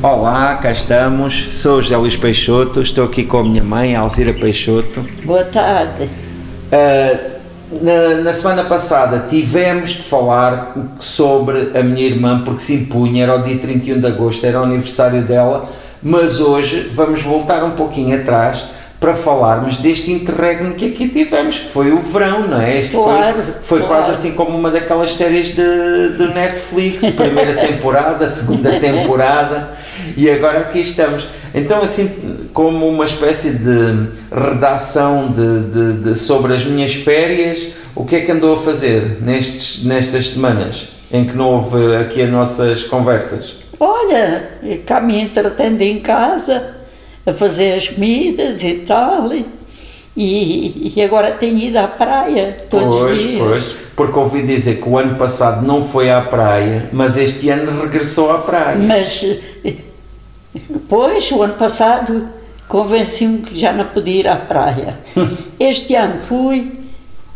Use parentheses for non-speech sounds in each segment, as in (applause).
Olá, cá estamos. Sou o José Luís Peixoto, estou aqui com a minha mãe, Alzira Peixoto. Boa tarde. Uh, na, na, semana passada tivemos de falar sobre a minha irmã porque se impunha, era o dia 31 de agosto, era o aniversário dela, mas hoje vamos voltar um pouquinho atrás para falarmos deste interregno que aqui tivemos, que foi o verão, não é? Este claro, foi, foi claro. quase assim como uma daquelas séries de, de Netflix, primeira (laughs) temporada, segunda temporada, e agora aqui estamos. Então, assim, como uma espécie de redação de, de, de, sobre as minhas férias, o que é que andou a fazer nestes, nestas semanas em que não houve aqui as nossas conversas? Olha, cá me entretendo em casa, a fazer as comidas e tal. E, e agora tenho ido à praia todos pois, os dias. Pois, porque ouvi dizer que o ano passado não foi à praia, mas este ano regressou à praia. Mas, pois, o ano passado convenci-me que já não podia ir à praia. (laughs) este ano fui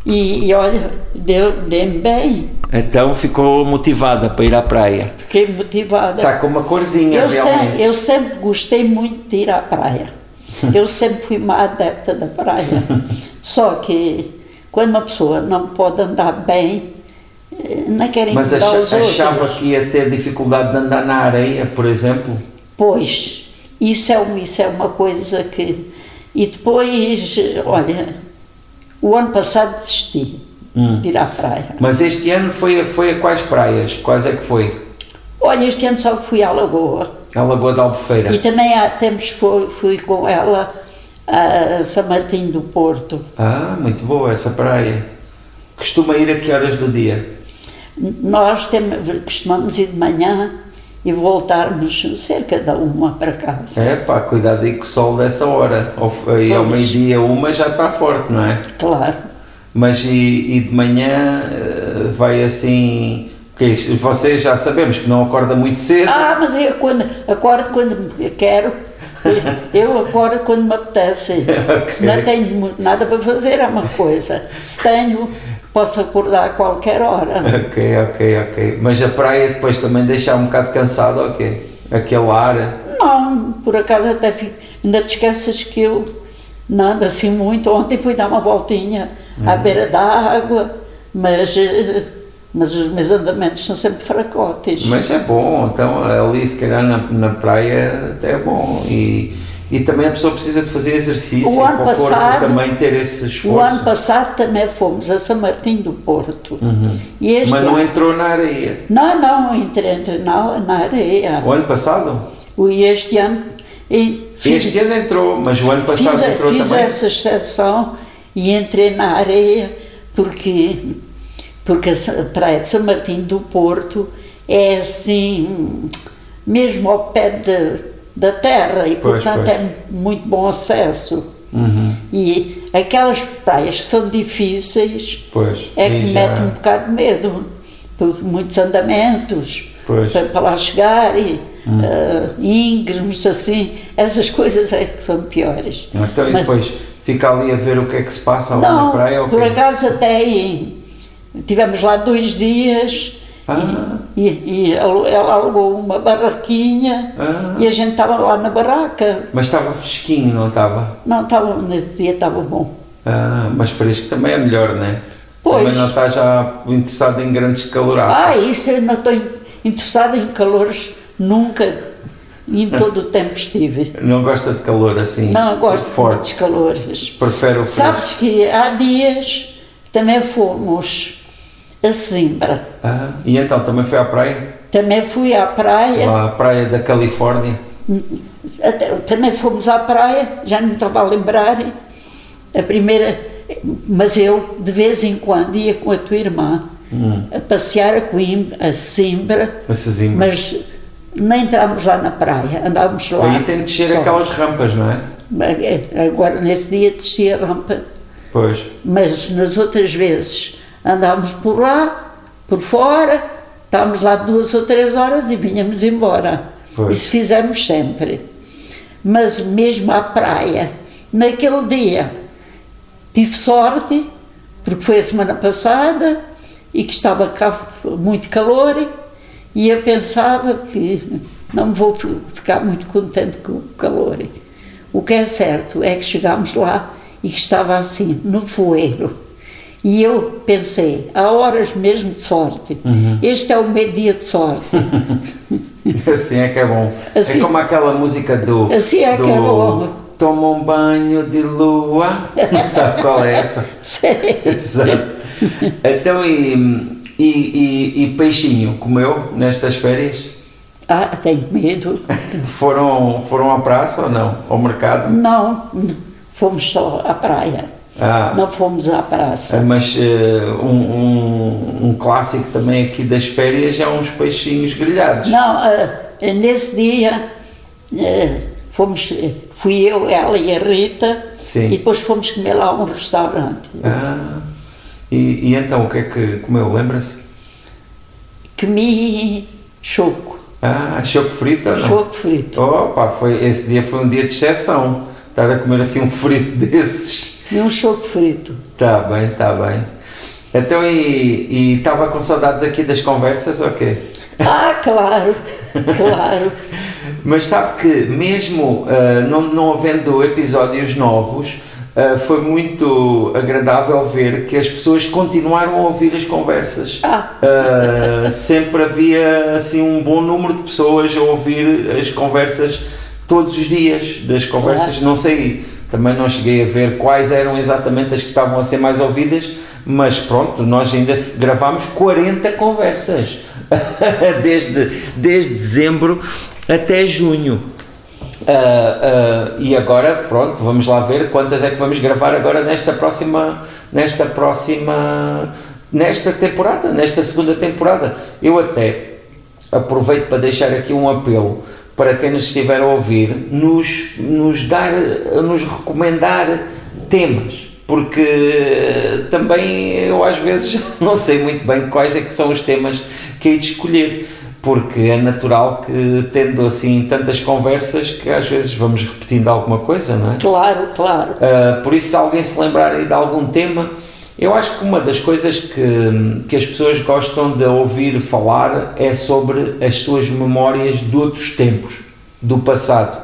e, e olha, deu-me deu bem. Então ficou motivada para ir à praia. Fiquei motivada. Está com uma corzinha, eu realmente. Sempre, eu sempre gostei muito de ir à praia. (laughs) Eu sempre fui uma adepta da praia. Só que quando uma pessoa não pode andar bem, não quer Mas acha, achava que ia ter dificuldade de andar na areia, por exemplo? Pois, isso é, uma- isso é uma coisa que. E depois, olha, o ano passado desisti Hum. de ir à praia. Mas este ano foi, a- foi a quais praias? Quais é que foi? Olha, este ano só fui à Lagoa. A Lagoa da Albufeira. E também há tempos fui, fui com ela a São Martinho do Porto. Ah, muito boa essa praia. Costuma ir a que horas do dia? Nós temos, costumamos ir de manhã e voltarmos cerca da uma para casa. É pá, cuidado aí com o sol dessa hora. Aí ao meio-dia, uma já está forte, não é? Claro. Mas e, e de manhã eh, vai assim. Vocês já sabemos que não acorda muito cedo. Ah, mas eu quando, acordo quando quero. (laughs) Eu acordo quando me apetece. (laughs) Ok. Se não tenho nada para fazer, é uma coisa. Se tenho, posso acordar a qualquer hora. Ok, ok, ok. Mas a praia depois também deixa um bocado cansado, ok? Aquele ar. Não, por acaso até fico. Ainda te esqueces que eu não ando assim muito. Ontem fui dar uma voltinha à beira da água, mas, eh, mas os meus andamentos são sempre fracotes. Mas é bom, então ali se calhar na, na praia até é bom. E, e também a pessoa precisa de fazer exercício O ano para passado- o corpo também ter esse esforço. O ano passado também fomos a São Martinho do Porto. E este Uhum. Mas não entrou na areia. Não, não, entrei, entrei na, na areia. O ano passado? E este ano. E fiz, Este ano entrou, mas o ano passado fiz, entrou fiz também. essa exceção e entrei na areia porque, porque a Praia de São Martinho do Porto é assim, mesmo ao pé de, da terra e, Pois, portanto, pois. é muito bom acesso. Uhum. E aquelas praias que são difíceis Pois, é que aí já- mete um bocado de medo, porque muitos andamentos para, para lá chegar e ah, íngremes assim, essas coisas é que são piores. Então e Mas- depois fica ali a ver o que é que se passa lá na não, praia? ou por quê? acaso até em, tivemos lá dois dias Ah. E, e, ela ela alugou uma barraquinha Ah. e a gente estava lá na barraca. Mas estava fresquinho, não estava? Não, estava, nesse dia estava bom. Ah, mas fresco também é melhor, não é? Pois. Também não está já interessado em grandes caloraços. Ah, isso eu não estou in- interessada em calores nunca, em (laughs) todo o tempo estive. Não gosta de calor assim? Não gosto de forte. muitos calores. Prefere o fresco? Sabes que há dias também fomos a Simbra. Ah, e então também foi à praia? Também fui à praia, Lá à praia da Califórnia? até- também fomos à praia, já não estava a lembrar. A primeira, mas eu de vez em quando ia com a tua irmã a passear a Coimbra, a Simbra, A mas não entramos lá na praia, andávamos lá. Aí tem de descer só. aquelas rampas, não é? Agora, nesse dia, desci a rampa, Pois. mas nas outras vezes andávamos por lá, por fora, estávamos lá duas ou três horas e vinhamos embora. Pois. Isso fizemos sempre. Mas mesmo à praia, naquele dia, tive sorte, porque foi a semana passada e que estava cá muito calor e eu pensava que não me vou ficar muito contente com o calor. O que é certo é que chegámos lá e que estava assim, no voeiro. E eu pensei, há horas mesmo de sorte. Uhum. Este é o meu dia de sorte. (laughs) assim é que é bom. Assim, é como aquela música do. Assim é do, que é bom. Toma um banho de lua. (laughs) Sabe qual é essa? Sei. Exato. Então, e, e, e, e peixinho, comeu nestas férias? Ah, tenho medo. (laughs) foram, foram à praça ou não? Ao mercado? Não, fomos só à praia. Ah, não fomos à praça. Mas uh, um, um, um, clássico também aqui das férias é uns peixinhos grelhados. Não, uh, nesse dia uh, fomos, fui eu, ela e a Rita Sim. e depois fomos comer lá a um restaurante. Ah, e, e então o que é que comeu? Lembra-se? Comi choco. Ah, choco frito ou não? Choco frito. Opa, foi, esse dia foi um dia de exceção. Estar a comer assim um frito (laughs) desses. E um choco frito. Tá bem, tá bem. Então, e estava com saudades aqui das conversas ou quê? Ah, claro, (laughs) claro. Mas sabe que mesmo uh, não, não havendo episódios novos, uh, foi muito agradável ver que as pessoas continuaram a ouvir as conversas. Ah. Uh, sempre havia assim um bom número de pessoas a ouvir as conversas todos os dias, das conversas, claro. não sei, também não cheguei a ver quais eram exatamente as que estavam a ser mais ouvidas, mas pronto, nós ainda gravámos 40 conversas (laughs) desde, desde dezembro até junho. Uh, uh, e agora, pronto, vamos lá ver quantas é que vamos gravar agora nesta próxima, nesta próxima, nesta temporada, nesta segunda temporada. Eu até aproveito para deixar aqui um apelo para quem nos estiver a ouvir, nos, nos dar, nos recomendar temas, porque também eu às vezes (laughs) não sei muito bem quais é que são os temas que hei de escolher porque é natural que tendo assim tantas conversas que às vezes vamos repetindo alguma coisa, não é? Claro, claro. Uh, por isso, se alguém se lembrar aí de algum tema, eu acho que uma das coisas que, que as pessoas gostam de ouvir falar é sobre as suas memórias de outros tempos, do passado.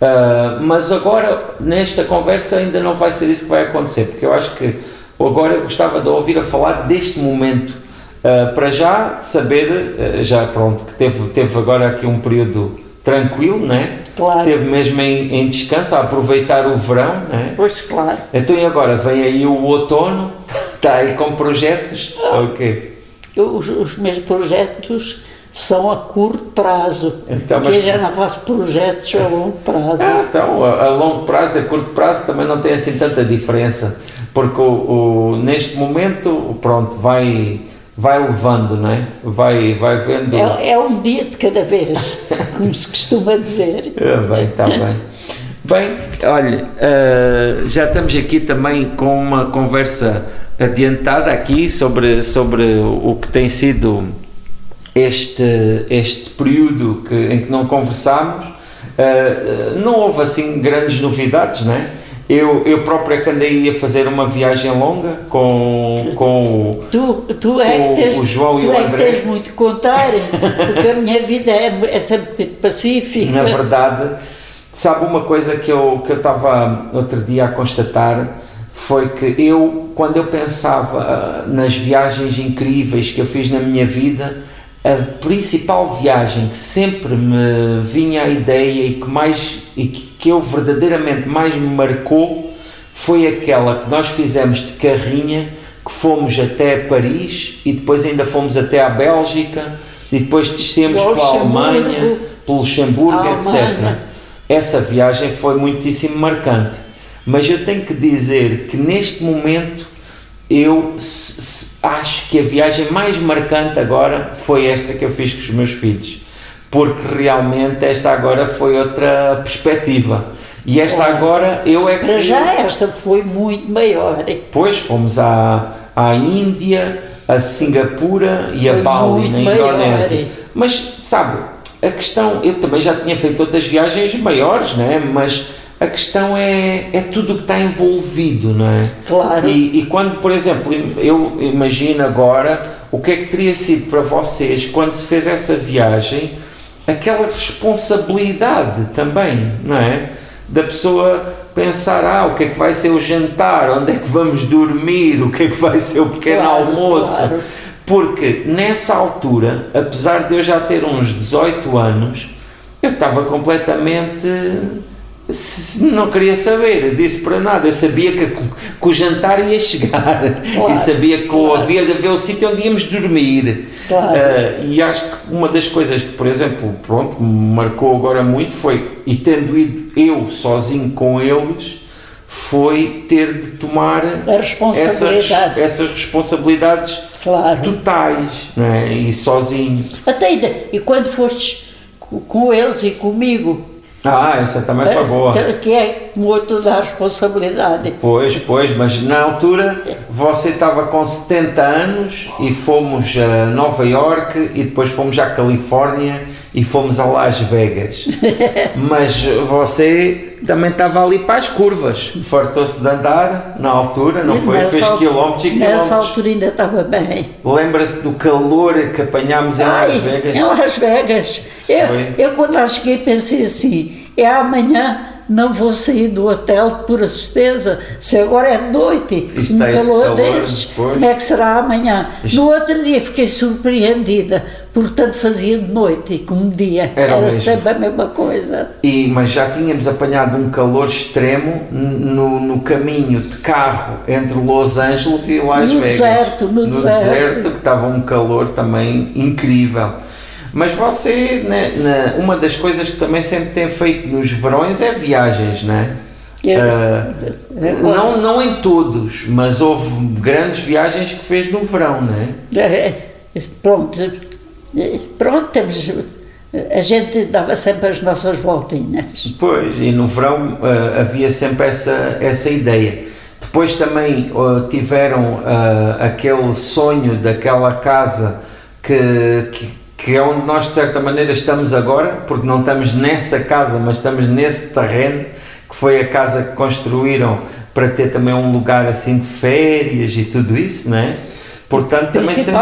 Uh, mas agora, nesta conversa, ainda não vai ser isso que vai acontecer, porque eu acho que agora eu gostava de ouvir a falar deste momento Uh, para já saber, uh, já pronto, que teve, teve agora aqui um período tranquilo, né? Claro. Teve mesmo em, em descanso, a aproveitar o verão, né? Pois, claro. Então e agora? Vem aí o outono, está aí com projetos? Ah, ok. Os, os meus projetos são a curto prazo, então, mas... eu já não faço projetos a longo prazo. Ah, então, a, a longo prazo e a curto prazo também não tem assim tanta diferença, porque o, o neste momento, pronto, vai vai levando, não é? Vai, vai vendo. É, é um dia de cada vez, como se costuma dizer. É, bem, está bem. Bem, olha, uh, já estamos aqui também com uma conversa adiantada aqui sobre, sobre o que tem sido este, este período que, em que não conversámos. Uh, não houve assim grandes novidades, não é? Eu, eu próprio é que andei a fazer uma viagem longa com, com o, tu, tu é que tens, o João tu e o é André. que tens muito contar, porque a minha vida é, é sempre pacífica. Na verdade, sabe uma coisa que eu que eu estava outro dia a constatar foi que eu, quando eu pensava ah, nas viagens incríveis que eu fiz na minha vida, a principal viagem que sempre me vinha à ideia e que mais e que, que eu verdadeiramente mais me marcou foi aquela que nós fizemos de carrinha que fomos até Paris e depois ainda fomos até à Bélgica e depois descemos pela Alemanha, pelo Luxemburgo, etc. Essa viagem foi muitíssimo marcante. Mas eu tenho que dizer que neste momento eu acho que a viagem mais marcante agora foi esta que eu fiz com os meus filhos, porque realmente esta agora foi outra perspectiva. E esta agora eu é que. Para já esta foi muito maior. Pois fomos à, à Índia, a Singapura e foi a Bali, na Indonésia. Maior. Mas sabe, a questão, eu também já tinha feito outras viagens maiores, né? mas a questão é, é tudo o que está envolvido, não é? Claro. E, e, quando, por exemplo, eu imagino agora o que é que teria sido para vocês quando se fez essa viagem aquela responsabilidade também, não é? Da pessoa pensar, ah, o que é que vai ser o jantar, onde é que vamos dormir, o que é que vai ser o pequeno Claro, almoço. claro. Porque nessa altura, apesar de eu já ter uns 18 anos, eu estava completamente. Não queria saber disso para nada. Eu sabia que, que o jantar ia chegar Claro, e sabia que claro. havia de haver o sítio onde íamos dormir. Claro. Ah, e acho que uma das coisas que, por exemplo, pronto, me marcou agora muito foi, e tendo ido eu sozinho com eles, foi ter de tomar responsabilidade. essas, essas responsabilidades Claro. totais, não é? E sozinho. Até ainda, e quando fostes co- com eles e comigo, Ah, essa também foi boa. que- é outro da responsabilidade. Pois, pois, mas na altura você estava com 70 anos e fomos a Nova York e depois fomos à Califórnia e fomos a Las Vegas. (laughs) mas você também estava ali para as curvas. Fartou-se de andar na altura, não foi? nessa Fez quilómetros e Nessa quilómetros. altura ainda estava bem. Lembra-se do calor que apanhámos em Ai, Las Vegas? em Las Vegas. Eu, eu quando lá cheguei pensei assim, é amanhã não vou sair do hotel por certeza, se agora é noite, um calor, calor, destes, como é que será amanhã? Isto- No outro dia fiquei surpreendida, portanto fazia de noite, como dia, Era era, sempre a mesma coisa. E, mas já tínhamos apanhado um calor extremo no, no caminho de carro entre Los Angeles e Las No Vegas. deserto, no deserto. que estava um calor também incrível. Mas você, né, na- uma das coisas que também sempre tem feito nos verões é viagens, não é? Eu- Ah, eu- não, não em todos, mas houve grandes viagens que fez no verão, não é? É, Pronto, é, pronto, temos, a gente dava sempre as nossas voltinhas. Pois, e no verão ah, havia sempre essa, essa ideia. Depois também ah, tiveram ah, aquele sonho daquela casa que, que, que é onde nós de certa maneira estamos agora, porque não estamos nessa casa, mas estamos nesse terreno, que foi a casa que construíram para ter também um lugar assim de férias e tudo isso, não é? Portanto, também sempre...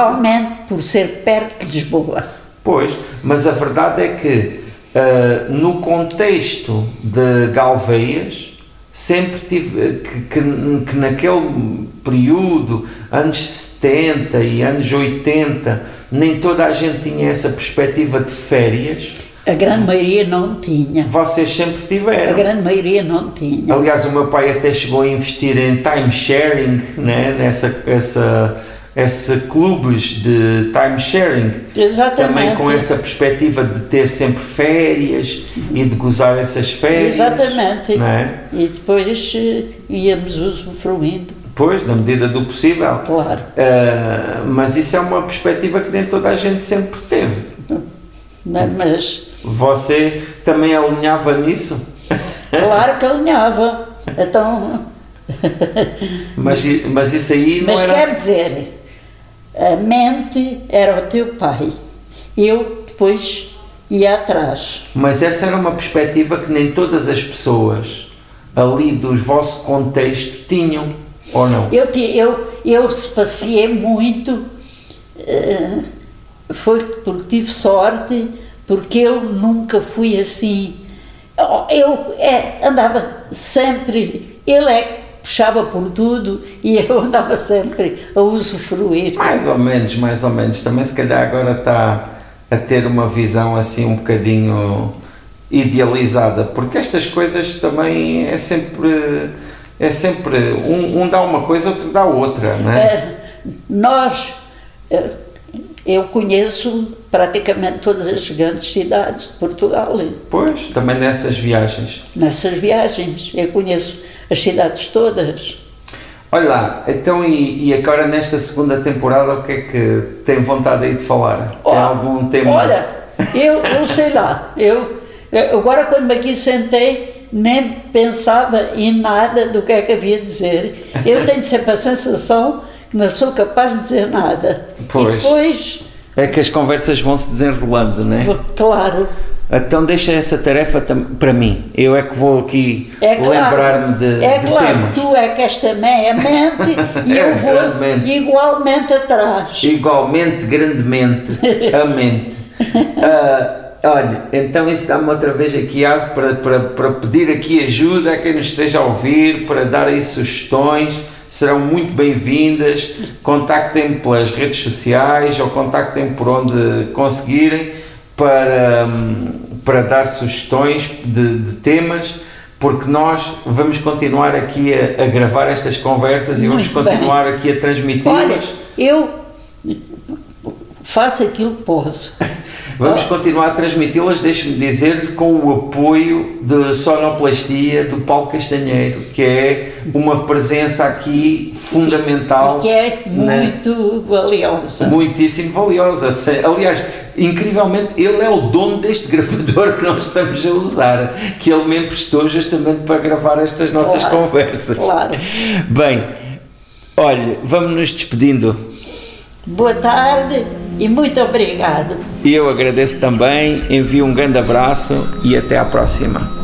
Por ser perto de Lisboa. Pois, mas a verdade é que ah, no contexto de Galveias sempre tive que, que, que naquele período, anos 70 e anos 80, nem toda a gente tinha essa perspectiva de férias. A grande maioria não tinha. Vocês sempre A tiveram. grande maioria não tinha. Aliás, o meu pai até chegou a investir em time sharing, né? nessa essa, essa clubes de time sharing. Exatamente. Também com essa perspectiva de ter sempre férias e de gozar essas férias. Exatamente. Não é? E depois eh, íamos usufruindo, Pois, na medida do possível. claro. Ah, mas isso é uma perspectiva que nem toda a gente sempre teve. Mas, mas Você também alinhava nisso? claro que alinhava. Então, Mas, mas isso aí não mas era. quer dizer, a mente era o teu pai. Eu depois ia atrás. Mas essa era uma perspectiva que nem todas as pessoas ali do vosso contexto tinham, ou não? Eu, eu, eu se passeei muito, eh, foi porque tive sorte, porque eu nunca fui assim. Oh, Eu é, andava sempre, ele é puxava por tudo e (laughs) eu andava sempre a usufruir. Mais ou menos, mais ou menos. Também se calhar agora está a ter uma visão assim um bocadinho idealizada, porque estas coisas também é sempre é sempre um, um dá uma coisa, outro dá outra, não é? Eh, Nós, eh, eu conheço praticamente todas as grandes cidades de Portugal. Pois, também nessas viagens. Nessas viagens, eu conheço as cidades todas. Olha lá, então e, e agora nesta segunda temporada o que é que tem vontade aí de falar? Tem Ó, algum tema? Olha, eu, eu sei lá, eu eu- agora quando me aqui sentei nem pensava em nada do que é que havia de dizer. Eu (laughs) tenho sempre a sensação que não sou capaz de dizer nada. Pois. E depois, É que as conversas vão se desenrolando, não é? claro, Então deixa essa tarefa para mim. Eu é que vou aqui é claro, lembrar-me de, é de claro temas. que tu é que esta meia mente (laughs) e É, eu vou grandemente. igualmente atrás. Igualmente, grandemente, a (laughs) mente. Ah, Olha, então isso dá-me outra vez aqui aso para, para, para pedir aqui ajuda a quem nos esteja a ouvir, para dar aí sugestões, serão muito bem-vindas. Contactem-me pelas redes sociais ou contactem-me por onde conseguirem para, para dar sugestões de, de temas porque nós vamos continuar aqui a, a gravar estas conversas e vamos Muito bem. continuar aqui a Olha, transmiti-las. eu faço aquilo que posso. (laughs) Vamos continuar a transmiti-las, deixe-me dizer, com o apoio de Sonoplastia do Paulo Castanheiro, que é uma presença aqui fundamental. que é na- muito valiosa. muitíssimo valiosa. Aliás, incrivelmente, ele é o dono deste gravador que nós estamos a usar, que ele me emprestou justamente para gravar estas nossas Claro, conversas. claro. Bem, olha, vamos nos despedindo. Boa tarde e muito obrigado. Eu agradeço também, envio um grande abraço e até à próxima.